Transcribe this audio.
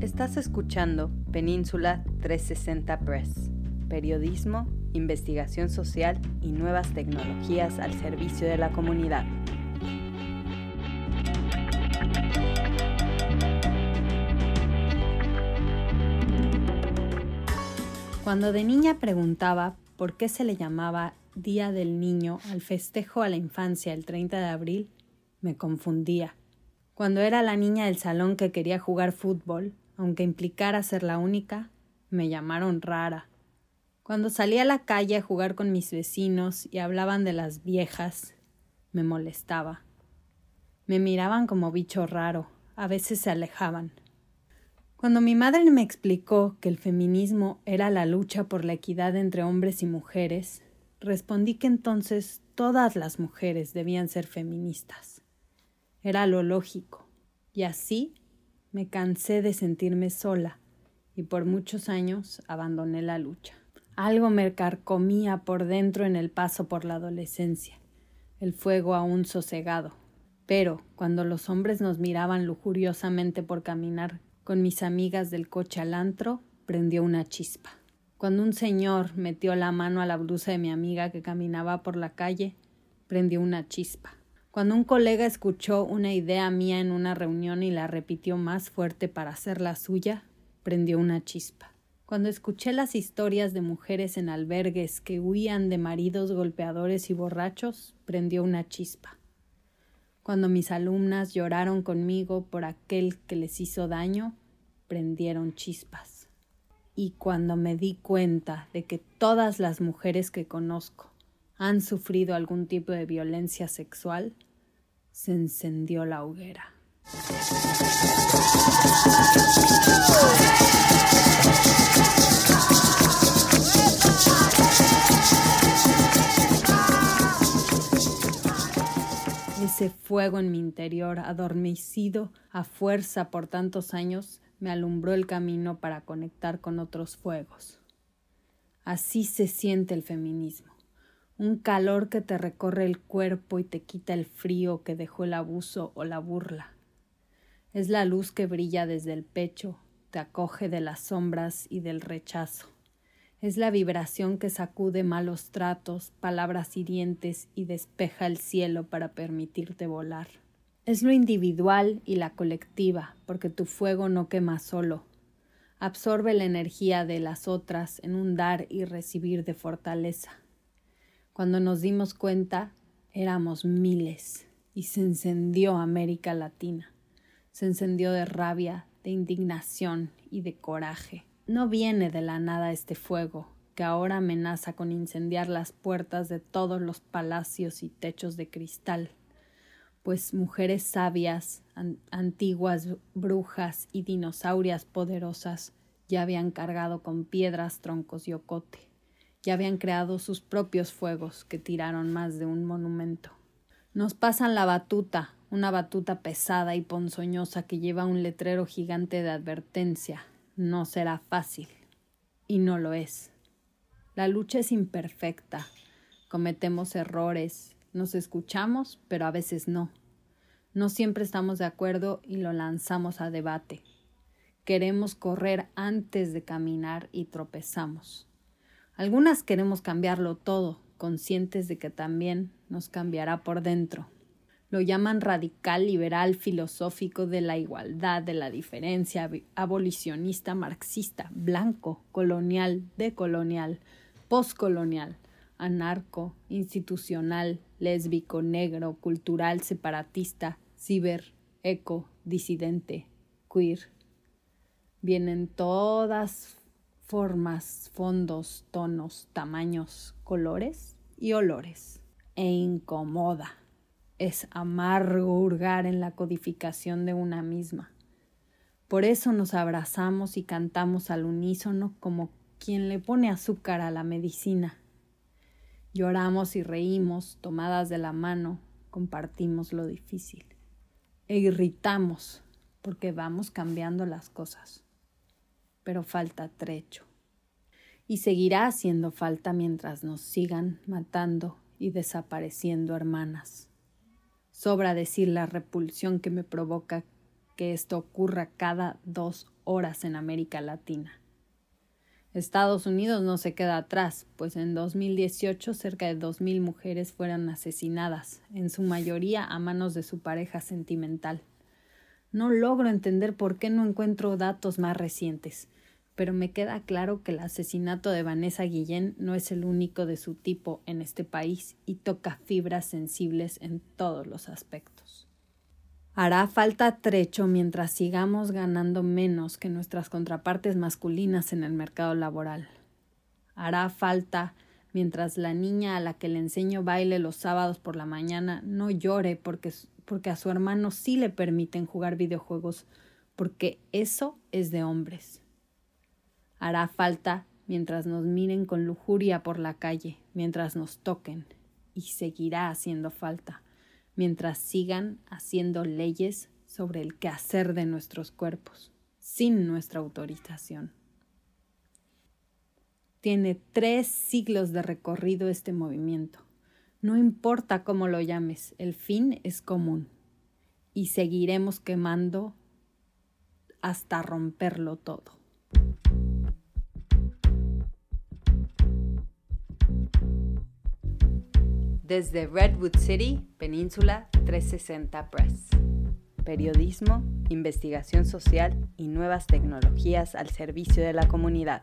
Estás escuchando Península 360 Press, periodismo, investigación social y nuevas tecnologías al servicio de la comunidad. Cuando de niña preguntaba por qué se le llamaba Día del Niño al festejo a la infancia el 30 de abril, me confundía. Cuando era la niña del salón que quería jugar fútbol, aunque implicara ser la única, me llamaron rara. Cuando salí a la calle a jugar con mis vecinos y hablaban de las viejas, me molestaba. Me miraban como bicho raro, a veces se alejaban. Cuando mi madre me explicó que el feminismo era la lucha por la equidad entre hombres y mujeres, respondí que entonces todas las mujeres debían ser feministas. Era lo lógico, y así me cansé de sentirme sola, y por muchos años abandoné la lucha. Algo me carcomía por dentro en el paso por la adolescencia, el fuego aún sosegado. Pero cuando los hombres nos miraban lujuriosamente por caminar con mis amigas del coche al antro, prendió una chispa. Cuando un señor metió la mano a la blusa de mi amiga que caminaba por la calle, prendió una chispa. Cuando un colega escuchó una idea mía en una reunión y la repitió más fuerte para hacerla suya, prendió una chispa. Cuando escuché las historias de mujeres en albergues que huían de maridos golpeadores y borrachos, prendió una chispa cuando mis alumnas lloraron conmigo por aquel que les hizo daño, prendieron chispas. Y cuando me di cuenta de que todas las mujeres que conozco han sufrido algún tipo de violencia sexual, se encendió la hoguera. Ese fuego en mi interior, adormecido a fuerza por tantos años, me alumbró el camino para conectar con otros fuegos. Así se siente el feminismo, un calor que te recorre el cuerpo y te quita el frío que dejó el abuso o la burla. Es la luz que brilla desde el pecho, te acoge de las sombras y del rechazo. Es la vibración que sacude malos tratos, palabras hirientes y despeja el cielo para permitirte volar. Es lo individual y la colectiva, porque tu fuego no quema solo. Absorbe la energía de las otras en un dar y recibir de fortaleza. Cuando nos dimos cuenta, éramos miles y se encendió América Latina. Se encendió de rabia, de indignación y de coraje. No viene de la nada este fuego, que ahora amenaza con incendiar las puertas de todos los palacios y techos de cristal, pues mujeres sabias, antiguas brujas y dinosaurias poderosas ya habían cargado con piedras, troncos y ocote, ya habían creado sus propios fuegos que tiraron más de un monumento. Nos pasan la batuta, una batuta pesada y ponzoñosa que lleva un letrero gigante de advertencia, no será fácil. Y no lo es. La lucha es imperfecta. Cometemos errores. Nos escuchamos, pero a veces no. No siempre estamos de acuerdo y lo lanzamos a debate. Queremos correr antes de caminar y tropezamos. Algunas queremos cambiarlo todo, conscientes de que también nos cambiará por dentro. Lo llaman radical liberal filosófico de la igualdad, de la diferencia, abolicionista marxista, blanco, colonial, decolonial, postcolonial, anarco, institucional, lésbico, negro, cultural, separatista, ciber, eco, disidente, queer. Vienen todas formas, fondos, tonos, tamaños, colores y olores. E incomoda es amargo hurgar en la codificación de una misma. Por eso nos abrazamos y cantamos al unísono como quien le pone azúcar a la medicina. Lloramos y reímos, tomadas de la mano, compartimos lo difícil. E irritamos, porque vamos cambiando las cosas. Pero falta trecho. Y seguirá haciendo falta mientras nos sigan matando y desapareciendo hermanas. Sobra decir la repulsión que me provoca que esto ocurra cada dos horas en América Latina. Estados Unidos no se queda atrás, pues en 2018 cerca de 2.000 mujeres fueron asesinadas, en su mayoría a manos de su pareja sentimental. No logro entender por qué no encuentro datos más recientes, pero me queda claro que el asesinato de Vanessa Guillén no es el único de su tipo en este país y toca fibras sensibles en todos los aspectos. Hará falta trecho mientras sigamos ganando menos que nuestras contrapartes masculinas en el mercado laboral. Hará falta mientras la niña a la que le enseño baile los sábados por la mañana no llore porque, porque a su hermano sí le permiten jugar videojuegos, porque eso es de hombres. Hará falta mientras nos miren con lujuria por la calle, mientras nos toquen, y seguirá haciendo falta mientras sigan haciendo leyes sobre el quehacer de nuestros cuerpos, sin nuestra autorización. Tiene tres siglos de recorrido este movimiento. No importa cómo lo llames, el fin es común. Y seguiremos quemando hasta romperlo todo. Desde Redwood City, Península 360 Press. Periodismo, investigación social y nuevas tecnologías al servicio de la comunidad.